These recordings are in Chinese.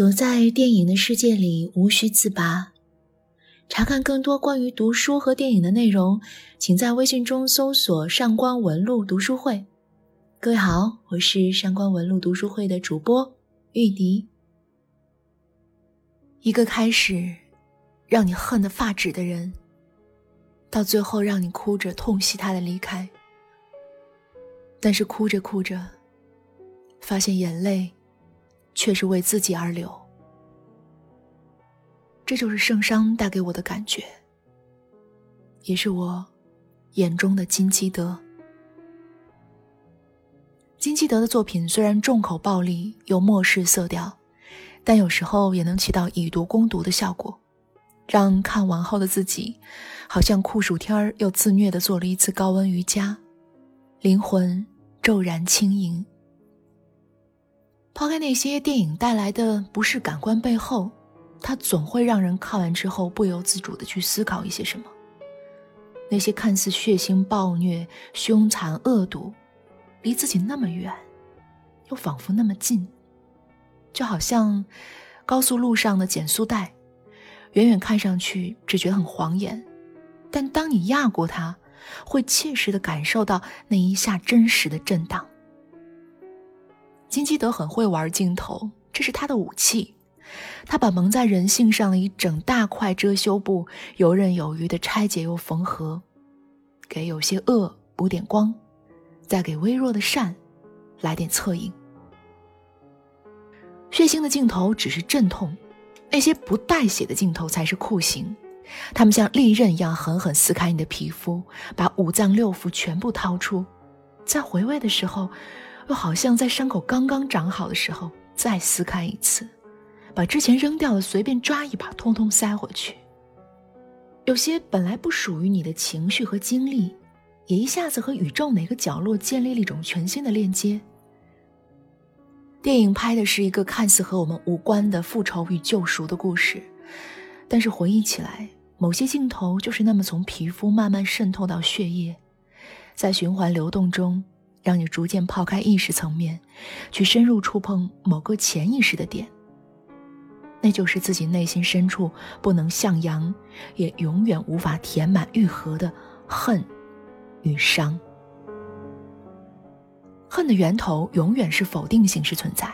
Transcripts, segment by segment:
躲在电影的世界里，无需自拔。查看更多关于读书和电影的内容，请在微信中搜索“上官文露读书会”。各位好，我是上官文露读书会的主播玉笛。一个开始让你恨得发指的人，到最后让你哭着痛惜他的离开。但是哭着哭着，发现眼泪却是为自己而流。这就是圣殇带给我的感觉，也是我眼中的金基德。金基德的作品虽然重口暴力又漠视色调，但有时候也能起到以毒攻毒的效果，让看完后的自己好像酷暑天儿又自虐的做了一次高温瑜伽，灵魂骤然轻盈。抛开那些电影带来的不适感官背后。它总会让人看完之后不由自主的去思考一些什么。那些看似血腥暴虐、凶残恶毒，离自己那么远，又仿佛那么近，就好像高速路上的减速带，远远看上去只觉得很晃眼，但当你压过它，会切实的感受到那一下真实的震荡。金基德很会玩镜头，这是他的武器。他把蒙在人性上的一整大块遮羞布游刃有余地拆解又缝合，给有些恶补点光，再给微弱的善来点侧影。血腥的镜头只是阵痛，那些不带血的镜头才是酷刑。他们像利刃一样狠狠撕开你的皮肤，把五脏六腑全部掏出，在回味的时候，又好像在伤口刚刚长好的时候再撕开一次。把之前扔掉的随便抓一把，通通塞回去。有些本来不属于你的情绪和经历，也一下子和宇宙哪个角落建立了一种全新的链接。电影拍的是一个看似和我们无关的复仇与救赎的故事，但是回忆起来，某些镜头就是那么从皮肤慢慢渗透到血液，在循环流动中，让你逐渐抛开意识层面，去深入触碰某个潜意识的点。那就是自己内心深处不能向阳，也永远无法填满愈合的恨与伤。恨的源头永远是否定形式存在，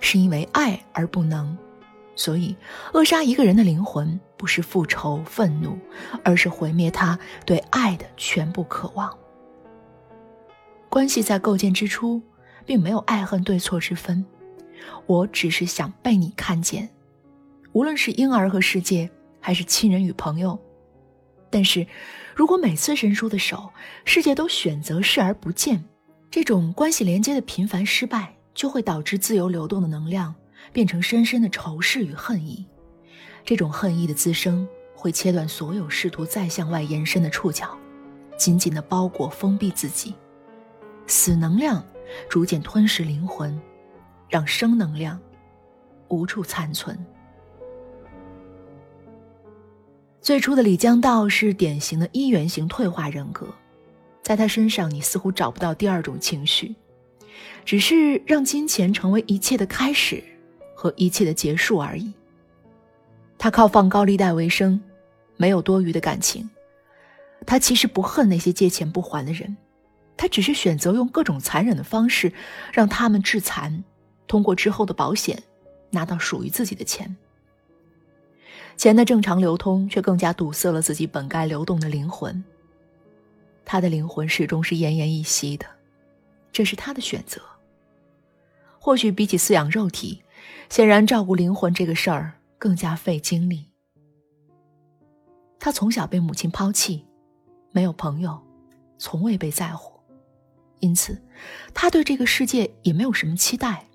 是因为爱而不能，所以扼杀一个人的灵魂，不是复仇愤怒，而是毁灭他对爱的全部渴望。关系在构建之初，并没有爱恨对错之分，我只是想被你看见。无论是婴儿和世界，还是亲人与朋友，但是，如果每次伸出的手，世界都选择视而不见，这种关系连接的频繁失败，就会导致自由流动的能量变成深深的仇视与恨意。这种恨意的滋生，会切断所有试图再向外延伸的触角，紧紧的包裹封闭自己。死能量逐渐吞噬灵魂，让生能量无处残存。最初的李江道是典型的一元型退化人格，在他身上你似乎找不到第二种情绪，只是让金钱成为一切的开始和一切的结束而已。他靠放高利贷为生，没有多余的感情。他其实不恨那些借钱不还的人，他只是选择用各种残忍的方式让他们致残，通过之后的保险拿到属于自己的钱。钱的正常流通，却更加堵塞了自己本该流动的灵魂。他的灵魂始终是奄奄一息的，这是他的选择。或许比起饲养肉体，显然照顾灵魂这个事儿更加费精力。他从小被母亲抛弃，没有朋友，从未被在乎，因此，他对这个世界也没有什么期待，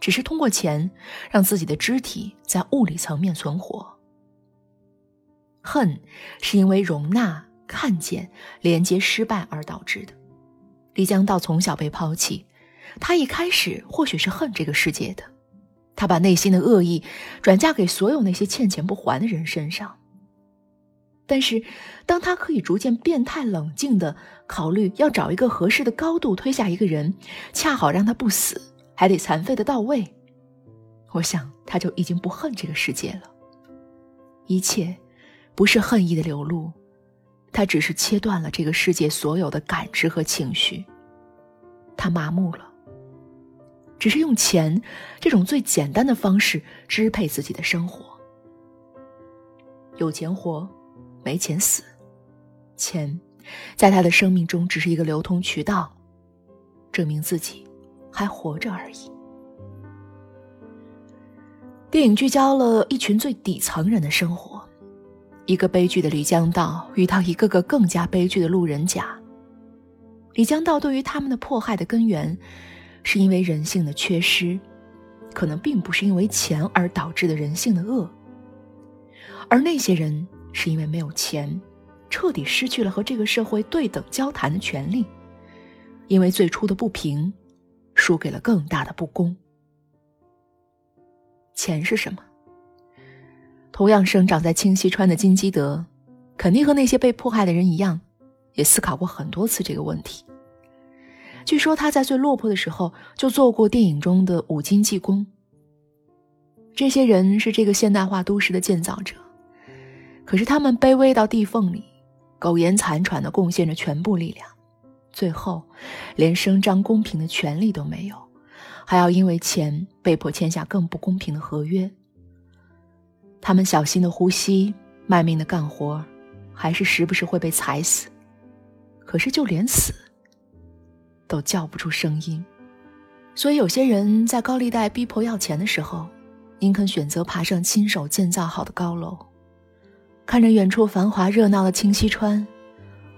只是通过钱让自己的肢体在物理层面存活。恨，是因为容纳、看见、连接失败而导致的。李江道从小被抛弃，他一开始或许是恨这个世界的，他把内心的恶意转嫁给所有那些欠钱不还的人身上。但是，当他可以逐渐变态冷静的考虑要找一个合适的高度推下一个人，恰好让他不死，还得残废的到位。我想他就已经不恨这个世界了。一切，不是恨意的流露，他只是切断了这个世界所有的感知和情绪。他麻木了，只是用钱这种最简单的方式支配自己的生活。有钱活，没钱死。钱，在他的生命中只是一个流通渠道，证明自己还活着而已。电影聚焦了一群最底层人的生活，一个悲剧的李江道遇到一个个更加悲剧的路人甲。李江道对于他们的迫害的根源，是因为人性的缺失，可能并不是因为钱而导致的人性的恶。而那些人是因为没有钱，彻底失去了和这个社会对等交谈的权利，因为最初的不平，输给了更大的不公。钱是什么？同样生长在清溪川的金基德，肯定和那些被迫害的人一样，也思考过很多次这个问题。据说他在最落魄的时候就做过电影中的五金技工。这些人是这个现代化都市的建造者，可是他们卑微到地缝里，苟延残喘地贡献着全部力量，最后连声张公平的权利都没有。还要因为钱被迫签下更不公平的合约。他们小心的呼吸，卖命的干活，还是时不时会被踩死。可是就连死都叫不出声音。所以有些人在高利贷逼迫要钱的时候，宁肯选择爬上亲手建造好的高楼，看着远处繁华热闹的清溪川，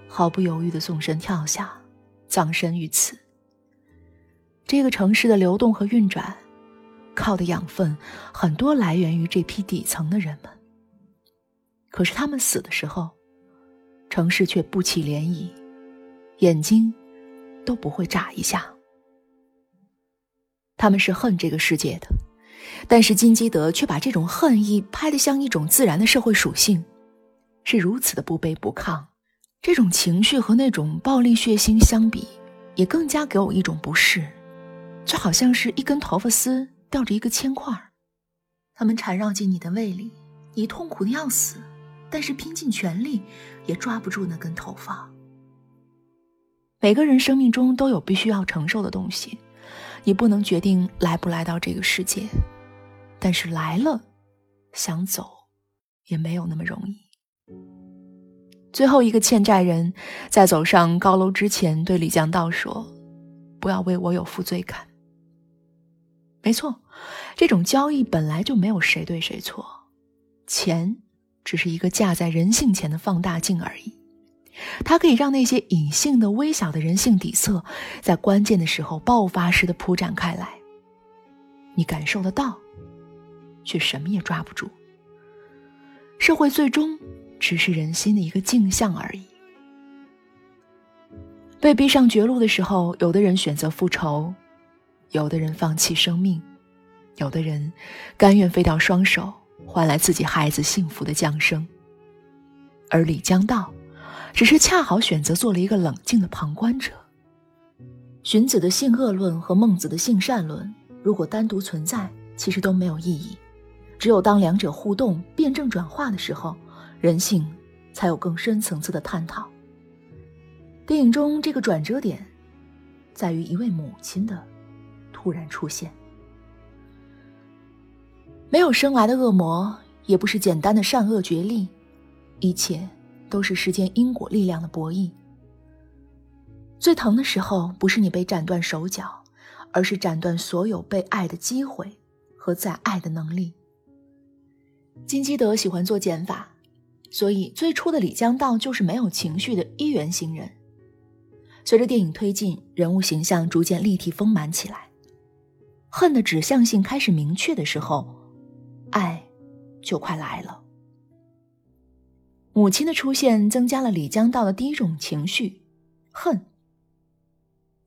毫不犹豫的纵身跳下，葬身于此。这个城市的流动和运转，靠的养分很多来源于这批底层的人们。可是他们死的时候，城市却不起涟漪，眼睛都不会眨一下。他们是恨这个世界的，但是金基德却把这种恨意拍得像一种自然的社会属性，是如此的不卑不亢。这种情绪和那种暴力血腥相比，也更加给我一种不适。就好像是一根头发丝吊着一个铅块儿，它们缠绕进你的胃里，你痛苦的要死，但是拼尽全力也抓不住那根头发。每个人生命中都有必须要承受的东西，你不能决定来不来到这个世界，但是来了，想走也没有那么容易。最后一个欠债人在走上高楼之前对李江道说：“不要为我有负罪感。”没错，这种交易本来就没有谁对谁错，钱只是一个架在人性前的放大镜而已。它可以让那些隐性的、微小的人性底色，在关键的时候爆发式的铺展开来。你感受得到，却什么也抓不住。社会最终只是人心的一个镜像而已。被逼上绝路的时候，有的人选择复仇。有的人放弃生命，有的人甘愿废掉双手，换来自己孩子幸福的降生。而李江道，只是恰好选择做了一个冷静的旁观者。荀子的性恶论和孟子的性善论，如果单独存在，其实都没有意义。只有当两者互动、辩证转化的时候，人性才有更深层次的探讨。电影中这个转折点，在于一位母亲的。突然出现，没有生来的恶魔，也不是简单的善恶决力，一切都是时间因果力量的博弈。最疼的时候，不是你被斩断手脚，而是斩断所有被爱的机会和再爱的能力。金基德喜欢做减法，所以最初的李江道就是没有情绪的一元型人。随着电影推进，人物形象逐渐立体丰满起来。恨的指向性开始明确的时候，爱就快来了。母亲的出现增加了李江道的第一种情绪——恨。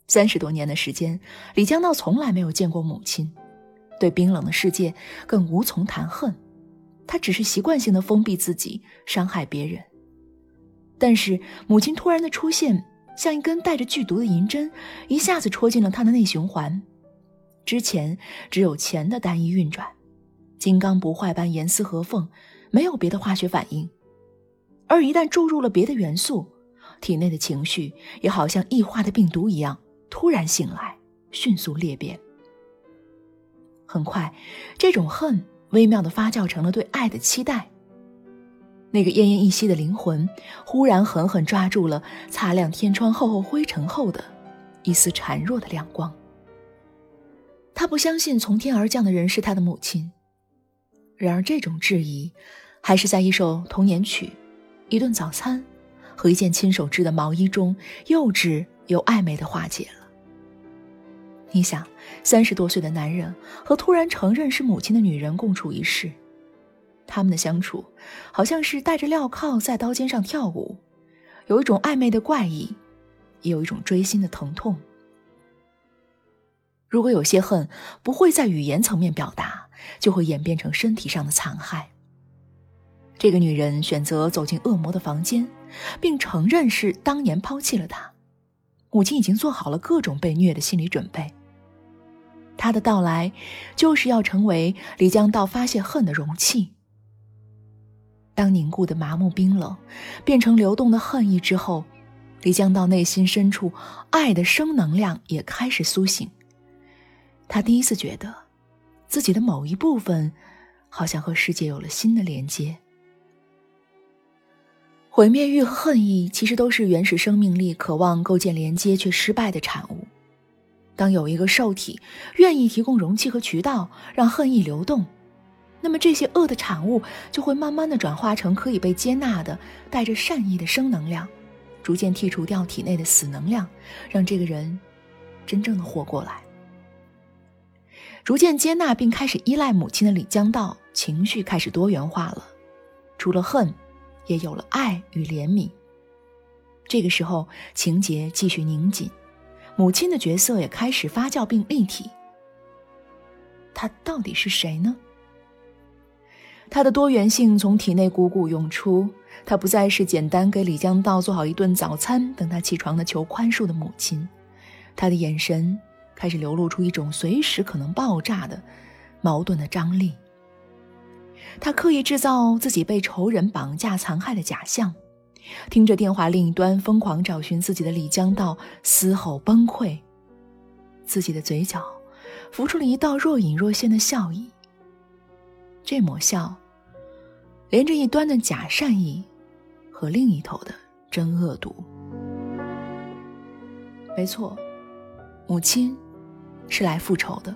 三十多年的时间，李江道从来没有见过母亲，对冰冷的世界更无从谈恨。他只是习惯性的封闭自己，伤害别人。但是母亲突然的出现，像一根带着剧毒的银针，一下子戳进了他的内循环。之前只有钱的单一运转，金刚不坏般严丝合缝，没有别的化学反应。而一旦注入了别的元素，体内的情绪也好像异化的病毒一样，突然醒来，迅速裂变。很快，这种恨微妙的发酵成了对爱的期待。那个奄奄一息的灵魂，忽然狠狠抓住了擦亮天窗厚厚灰尘后的一丝孱弱的亮光。他不相信从天而降的人是他的母亲，然而这种质疑，还是在一首童年曲、一顿早餐和一件亲手织的毛衣中，幼稚又暧昧的化解了。你想，三十多岁的男人和突然承认是母亲的女人共处一室，他们的相处，好像是戴着镣铐在刀尖上跳舞，有一种暧昧的怪异，也有一种锥心的疼痛。如果有些恨不会在语言层面表达，就会演变成身体上的残害。这个女人选择走进恶魔的房间，并承认是当年抛弃了他。母亲已经做好了各种被虐的心理准备。他的到来，就是要成为李江道发泄恨的容器。当凝固的麻木冰冷变成流动的恨意之后，李江道内心深处爱的生能量也开始苏醒。他第一次觉得，自己的某一部分，好像和世界有了新的连接。毁灭欲和恨意其实都是原始生命力渴望构建连接却失败的产物。当有一个受体愿意提供容器和渠道，让恨意流动，那么这些恶的产物就会慢慢的转化成可以被接纳的、带着善意的生能量，逐渐剔除掉体内的死能量，让这个人真正的活过来。逐渐接纳并开始依赖母亲的李江道，情绪开始多元化了，除了恨，也有了爱与怜悯。这个时候，情节继续拧紧，母亲的角色也开始发酵并立体。她到底是谁呢？她的多元性从体内汩汩涌出，她不再是简单给李江道做好一顿早餐，等他起床的求宽恕的母亲，她的眼神。开始流露出一种随时可能爆炸的矛盾的张力。他刻意制造自己被仇人绑架残害的假象，听着电话另一端疯狂找寻自己的李江道嘶吼崩溃，自己的嘴角浮出了一道若隐若现的笑意。这抹笑，连着一端的假善意和另一头的真恶毒。没错，母亲。是来复仇的，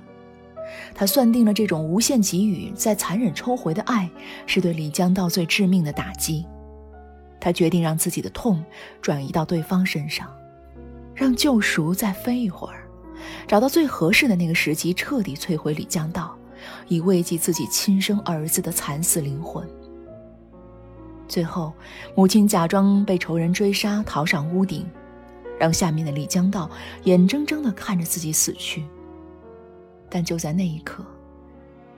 他算定了这种无限给予再残忍抽回的爱是对李江道最致命的打击，他决定让自己的痛转移到对方身上，让救赎再飞一会儿，找到最合适的那个时机彻底摧毁李江道，以慰藉自己亲生儿子的惨死灵魂。最后，母亲假装被仇人追杀，逃上屋顶，让下面的李江道眼睁睁地看着自己死去。但就在那一刻，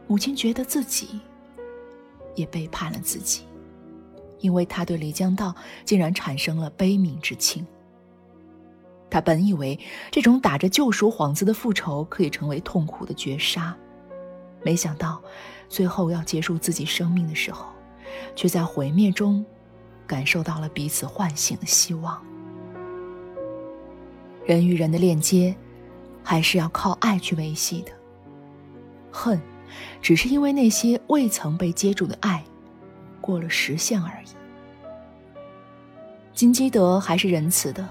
母亲觉得自己也背叛了自己，因为他对漓江道竟然产生了悲悯之情。他本以为这种打着救赎幌子的复仇可以成为痛苦的绝杀，没想到最后要结束自己生命的时候，却在毁灭中感受到了彼此唤醒的希望。人与人的链接，还是要靠爱去维系的。恨，只是因为那些未曾被接住的爱，过了时限而已。金基德还是仁慈的，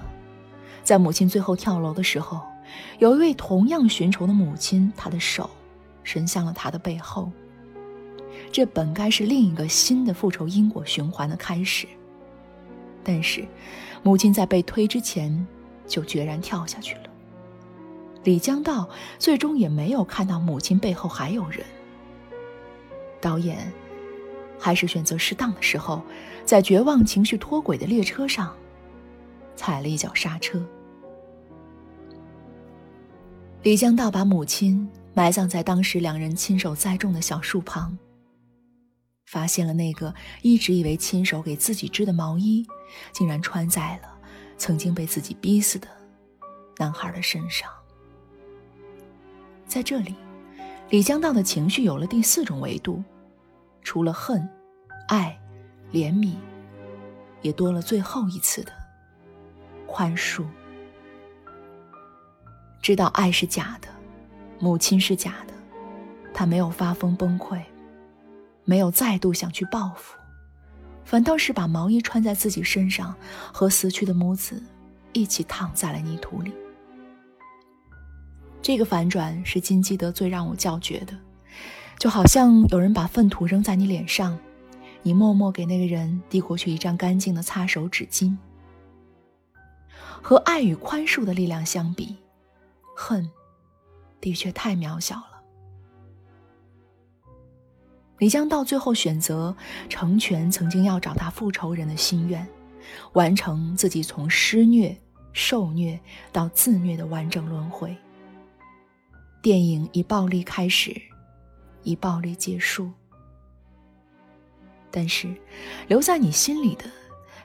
在母亲最后跳楼的时候，有一位同样寻仇的母亲，她的手伸向了他的背后。这本该是另一个新的复仇因果循环的开始，但是，母亲在被推之前，就决然跳下去了。李江道最终也没有看到母亲背后还有人。导演还是选择适当的时候，在绝望情绪脱轨的列车上，踩了一脚刹车。李江道把母亲埋葬在当时两人亲手栽种的小树旁，发现了那个一直以为亲手给自己织的毛衣，竟然穿在了曾经被自己逼死的男孩的身上。在这里，李江道的情绪有了第四种维度，除了恨、爱、怜悯，也多了最后一次的宽恕。知道爱是假的，母亲是假的，他没有发疯崩溃，没有再度想去报复，反倒是把毛衣穿在自己身上，和死去的母子一起躺在了泥土里。这个反转是金基德最让我叫绝的，就好像有人把粪土扔在你脸上，你默默给那个人递过去一张干净的擦手纸巾。和爱与宽恕的力量相比，恨的确太渺小了。李江到最后选择成全曾经要找他复仇人的心愿，完成自己从施虐、受虐到自虐的完整轮回。电影以暴力开始，以暴力结束。但是，留在你心里的，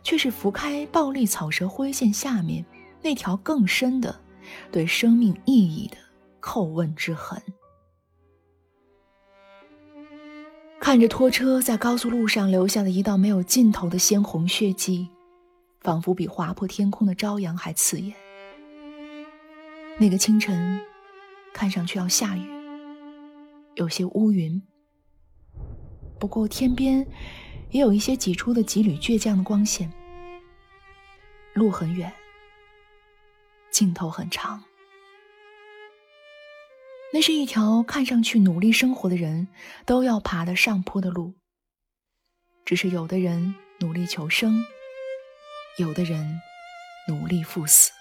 却是拂开暴力草蛇灰线下面那条更深的、对生命意义的叩问之痕。看着拖车在高速路上留下的一道没有尽头的鲜红血迹，仿佛比划破天空的朝阳还刺眼。那个清晨。看上去要下雨，有些乌云。不过天边也有一些挤出的几缕倔强的光线。路很远，尽头很长。那是一条看上去努力生活的人都要爬的上坡的路。只是有的人努力求生，有的人努力赴死。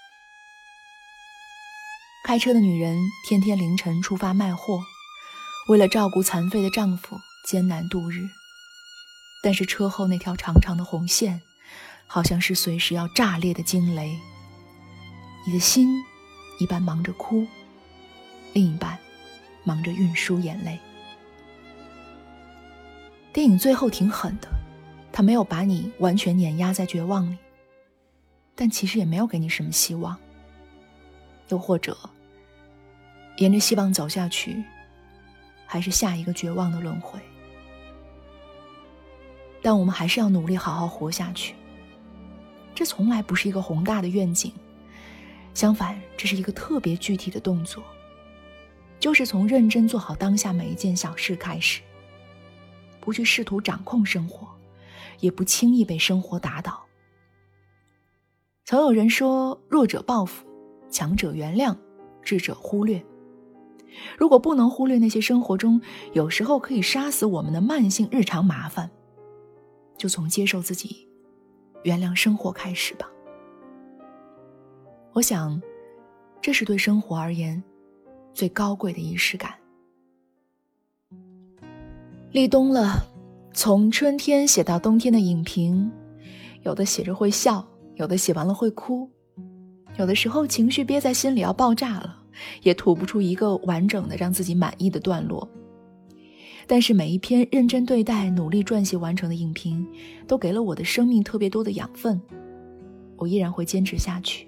开车的女人天天凌晨出发卖货，为了照顾残废的丈夫艰难度日。但是车后那条长长的红线，好像是随时要炸裂的惊雷。你的心一半忙着哭，另一半忙着运输眼泪。电影最后挺狠的，他没有把你完全碾压在绝望里，但其实也没有给你什么希望。又或者。沿着希望走下去，还是下一个绝望的轮回？但我们还是要努力好好活下去。这从来不是一个宏大的愿景，相反，这是一个特别具体的动作，就是从认真做好当下每一件小事开始，不去试图掌控生活，也不轻易被生活打倒。曾有人说：“弱者报复，强者原谅，智者忽略。”如果不能忽略那些生活中有时候可以杀死我们的慢性日常麻烦，就从接受自己、原谅生活开始吧。我想，这是对生活而言最高贵的仪式感。立冬了，从春天写到冬天的影评，有的写着会笑，有的写完了会哭，有的时候情绪憋在心里要爆炸了。也吐不出一个完整的让自己满意的段落。但是每一篇认真对待、努力撰写完成的影评，都给了我的生命特别多的养分。我依然会坚持下去，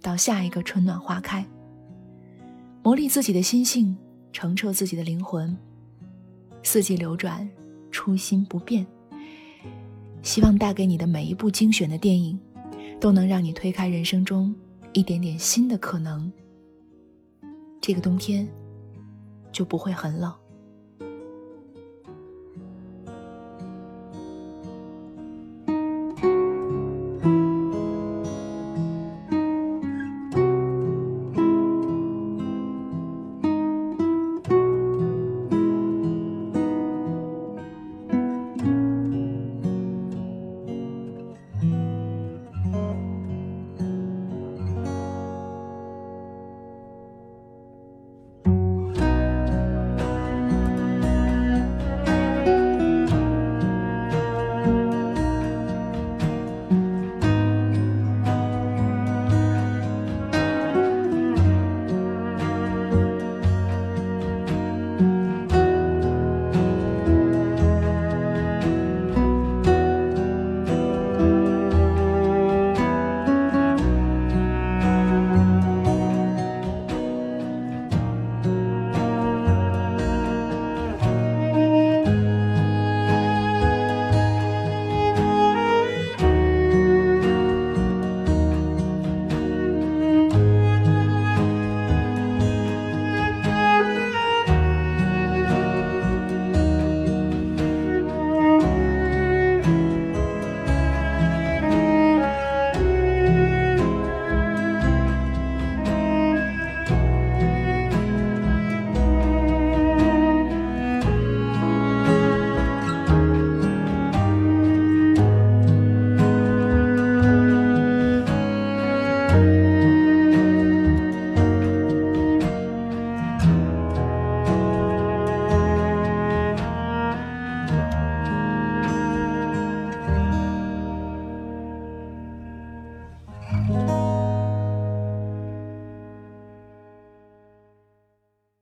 到下一个春暖花开。磨砺自己的心性，澄澈自己的灵魂。四季流转，初心不变。希望带给你的每一部精选的电影，都能让你推开人生中一点点新的可能。这个冬天就不会很冷。